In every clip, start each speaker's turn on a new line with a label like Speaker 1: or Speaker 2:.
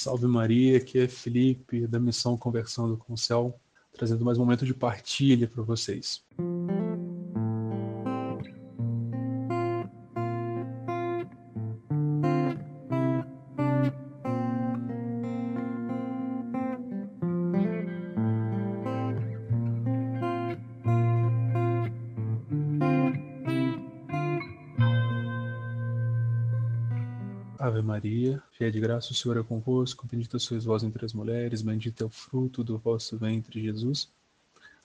Speaker 1: Salve Maria, aqui é Felipe da Missão Conversando com o Céu, trazendo mais um momento de partilha para vocês. Ave Maria, cheia de graça, o Senhor é convosco, bendita sois vós entre as mulheres, bendito é o fruto do vosso ventre, Jesus.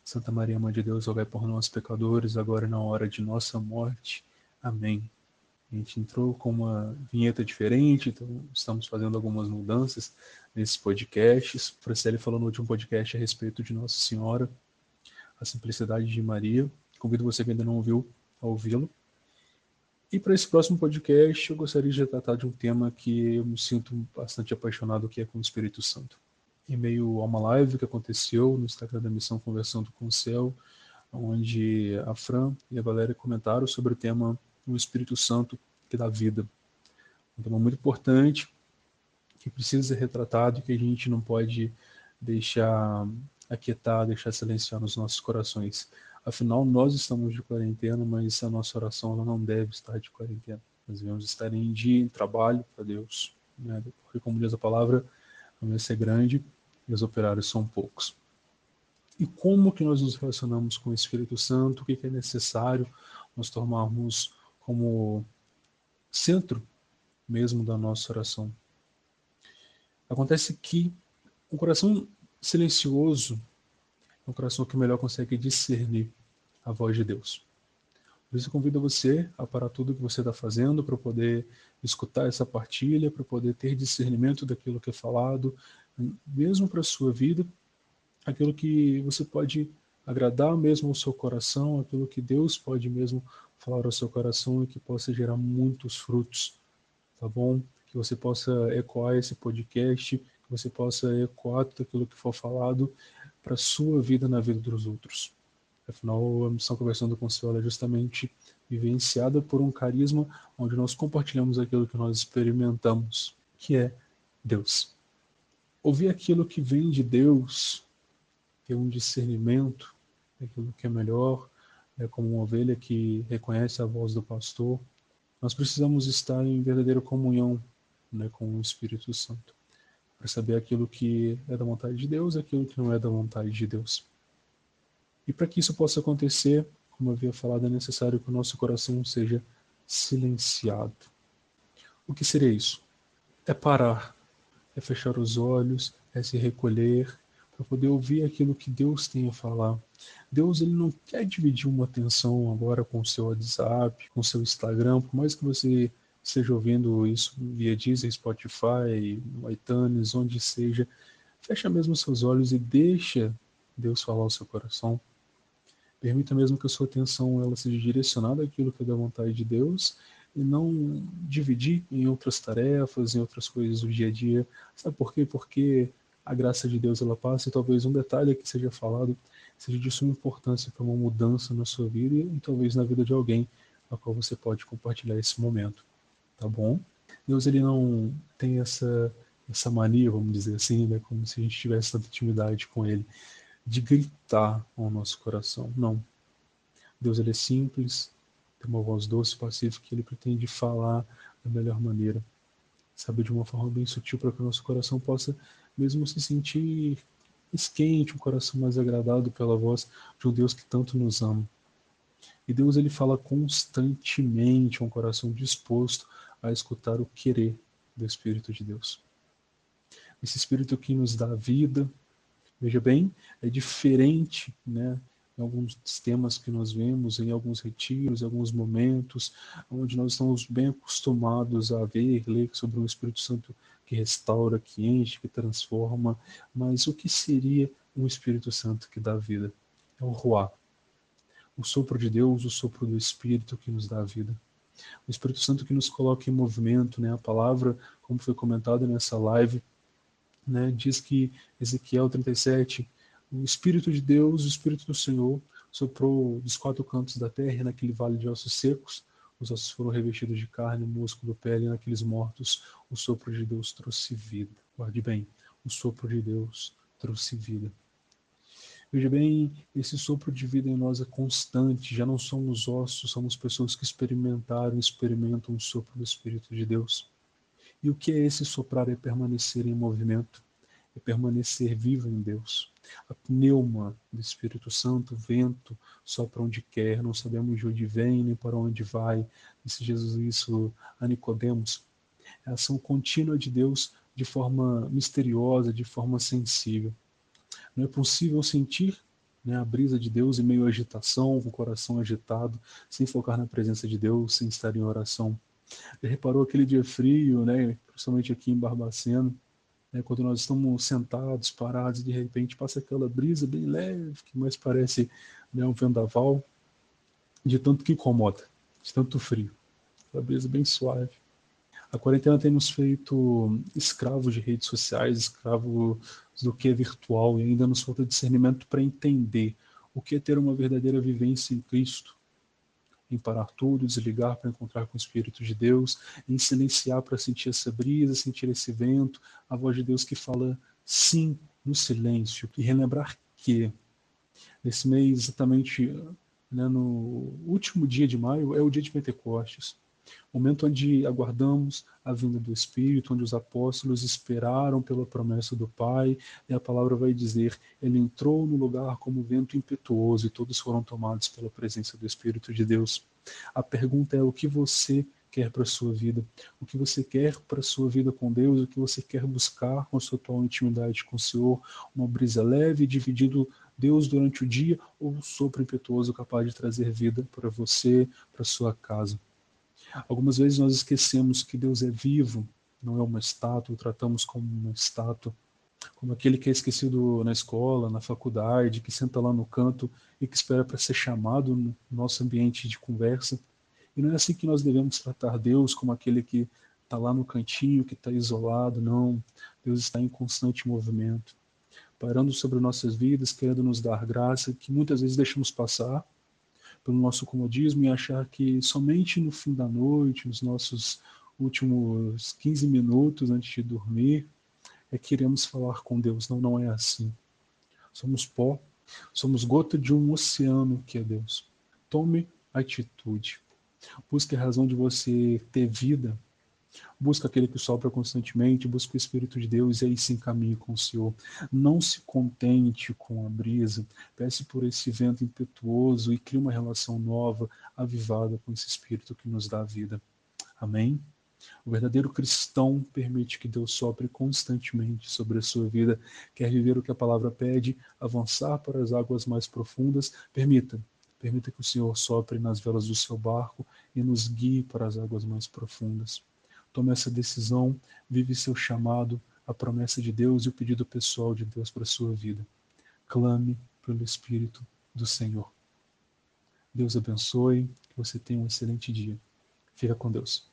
Speaker 1: Santa Maria, Mãe de Deus, rogai por nós, pecadores, agora e na hora de nossa morte. Amém. A gente entrou com uma vinheta diferente, então estamos fazendo algumas mudanças nesses podcasts. O Franciele falou no último podcast a respeito de Nossa Senhora, a simplicidade de Maria. Convido você que ainda não ouviu a ouvi-lo. E para esse próximo podcast, eu gostaria de tratar de um tema que eu me sinto bastante apaixonado, que é com o Espírito Santo. Em meio a uma live que aconteceu no Instagram da Missão Conversando com o Céu, onde a Fran e a Valéria comentaram sobre o tema o Espírito Santo que dá vida. Um tema muito importante, que precisa ser retratado e que a gente não pode deixar aquietar, deixar silenciar nos nossos corações. Afinal, nós estamos de quarentena, mas a nossa oração não deve estar de quarentena. Nós devemos estar em dia, em trabalho para Deus. Né? Porque, como diz a palavra, a mesa é grande e os operários são poucos. E como que nós nos relacionamos com o Espírito Santo? O que, que é necessário nós tomarmos como centro mesmo da nossa oração? Acontece que o coração silencioso um coração que melhor consegue discernir a voz de Deus. Por isso, convido você a parar tudo que você está fazendo para poder escutar essa partilha, para poder ter discernimento daquilo que é falado, mesmo para a sua vida, aquilo que você pode agradar mesmo ao seu coração, aquilo que Deus pode mesmo falar ao seu coração e que possa gerar muitos frutos, tá bom? Que você possa ecoar esse podcast, que você possa ecoar tudo aquilo que for falado para a sua vida na vida dos outros. Afinal, a missão Conversando com o Senhor é justamente vivenciada por um carisma onde nós compartilhamos aquilo que nós experimentamos, que é Deus. Ouvir aquilo que vem de Deus, ter um discernimento daquilo que é melhor, é como uma ovelha que reconhece a voz do pastor. Nós precisamos estar em verdadeira comunhão né, com o Espírito Santo para saber aquilo que é da vontade de Deus e aquilo que não é da vontade de Deus. E para que isso possa acontecer, como eu havia falado, é necessário que o nosso coração seja silenciado. O que seria isso? É parar, é fechar os olhos, é se recolher para poder ouvir aquilo que Deus tem a falar. Deus ele não quer dividir uma atenção agora com o seu WhatsApp, com o seu Instagram, por mais que você esteja ouvindo isso via Deezer, Spotify, iTunes, onde seja, fecha mesmo seus olhos e deixa Deus falar ao seu coração. Permita mesmo que a sua atenção ela seja direcionada àquilo que é da vontade de Deus e não dividir em outras tarefas, em outras coisas do dia a dia. Sabe por quê? Porque a graça de Deus ela passa e talvez um detalhe que seja falado seja de suma importância para uma mudança na sua vida e, e talvez na vida de alguém a qual você pode compartilhar esse momento tá bom? Deus ele não tem essa essa mania, vamos dizer assim, né, como se a gente tivesse tanta intimidade com ele, de gritar ao nosso coração. Não. Deus ele é simples, tem uma voz doce, pacífica, que ele pretende falar da melhor maneira, sabe, de uma forma bem sutil para que o nosso coração possa mesmo se sentir esquente, um coração mais agradado pela voz de um Deus que tanto nos ama. E Deus ele fala constantemente, um coração disposto a escutar o querer do Espírito de Deus. Esse Espírito que nos dá vida, veja bem, é diferente, né? Em alguns temas que nós vemos, em alguns retiros, em alguns momentos, onde nós estamos bem acostumados a ver, ler sobre um Espírito Santo que restaura, que enche, que transforma. Mas o que seria um Espírito Santo que dá vida? É o Ruá, o sopro de Deus, o sopro do Espírito que nos dá vida o Espírito Santo que nos coloca em movimento, né? A palavra, como foi comentado nessa live, né, diz que Ezequiel 37, o Espírito de Deus, o Espírito do Senhor, soprou dos quatro cantos da terra, naquele vale de ossos secos, os ossos foram revestidos de carne, músculo, pele, e naqueles mortos o sopro de Deus trouxe vida. Guarde bem, o sopro de Deus trouxe vida. Veja bem, esse sopro de vida em nós é constante, já não somos ossos, somos pessoas que experimentaram, experimentam o sopro do Espírito de Deus. E o que é esse soprar? É permanecer em movimento, é permanecer vivo em Deus. A pneuma do Espírito Santo, vento, sopra onde quer, não sabemos de onde vem nem para onde vai. Disse Jesus isso a Nicodemos. É a ação contínua de Deus de forma misteriosa, de forma sensível. Não é possível sentir né, a brisa de Deus em meio à agitação, com o coração agitado, sem focar na presença de Deus, sem estar em oração. Já reparou aquele dia frio, né, principalmente aqui em Barbacena, né, quando nós estamos sentados, parados, e de repente passa aquela brisa bem leve, que mais parece né, um vendaval, de tanto que incomoda, de tanto frio. Aquela brisa bem suave. A quarentena tem nos feito escravos de redes sociais, escravos do que é virtual, e ainda nos falta discernimento para entender o que é ter uma verdadeira vivência em Cristo, em parar tudo, desligar para encontrar com o Espírito de Deus, em silenciar para sentir essa brisa, sentir esse vento, a voz de Deus que fala sim no silêncio, e relembrar que nesse mês, exatamente né, no último dia de maio, é o dia de Pentecostes momento onde aguardamos a vinda do Espírito, onde os apóstolos esperaram pela promessa do Pai, e a palavra vai dizer: Ele entrou no lugar como vento impetuoso, e todos foram tomados pela presença do Espírito de Deus. A pergunta é: o que você quer para a sua vida? O que você quer para a sua vida com Deus? O que você quer buscar com a sua atual intimidade com o Senhor? Uma brisa leve, dividindo Deus durante o dia, ou um sopro impetuoso capaz de trazer vida para você, para sua casa? Algumas vezes nós esquecemos que Deus é vivo, não é uma estátua, o tratamos como uma estátua, como aquele que é esquecido na escola, na faculdade, que senta lá no canto e que espera para ser chamado no nosso ambiente de conversa. E não é assim que nós devemos tratar Deus como aquele que está lá no cantinho, que está isolado, não. Deus está em constante movimento, parando sobre nossas vidas, querendo nos dar graça, que muitas vezes deixamos passar, pelo nosso comodismo e achar que somente no fim da noite, nos nossos últimos 15 minutos antes de dormir, é que iremos falar com Deus. Não, não é assim. Somos pó, somos gota de um oceano que é Deus. Tome atitude. Busque a razão de você ter vida Busca aquele que sopra constantemente, busca o Espírito de Deus e aí se encaminhe com o Senhor. Não se contente com a brisa, peça por esse vento impetuoso e crie uma relação nova, avivada com esse Espírito que nos dá a vida. Amém? O verdadeiro cristão permite que Deus sopre constantemente sobre a sua vida. Quer viver o que a palavra pede, avançar para as águas mais profundas? Permita. Permita que o Senhor sopre nas velas do seu barco e nos guie para as águas mais profundas. Tome essa decisão, vive seu chamado, a promessa de Deus e o pedido pessoal de Deus para a sua vida. Clame pelo Espírito do Senhor. Deus abençoe, que você tenha um excelente dia. Fica com Deus.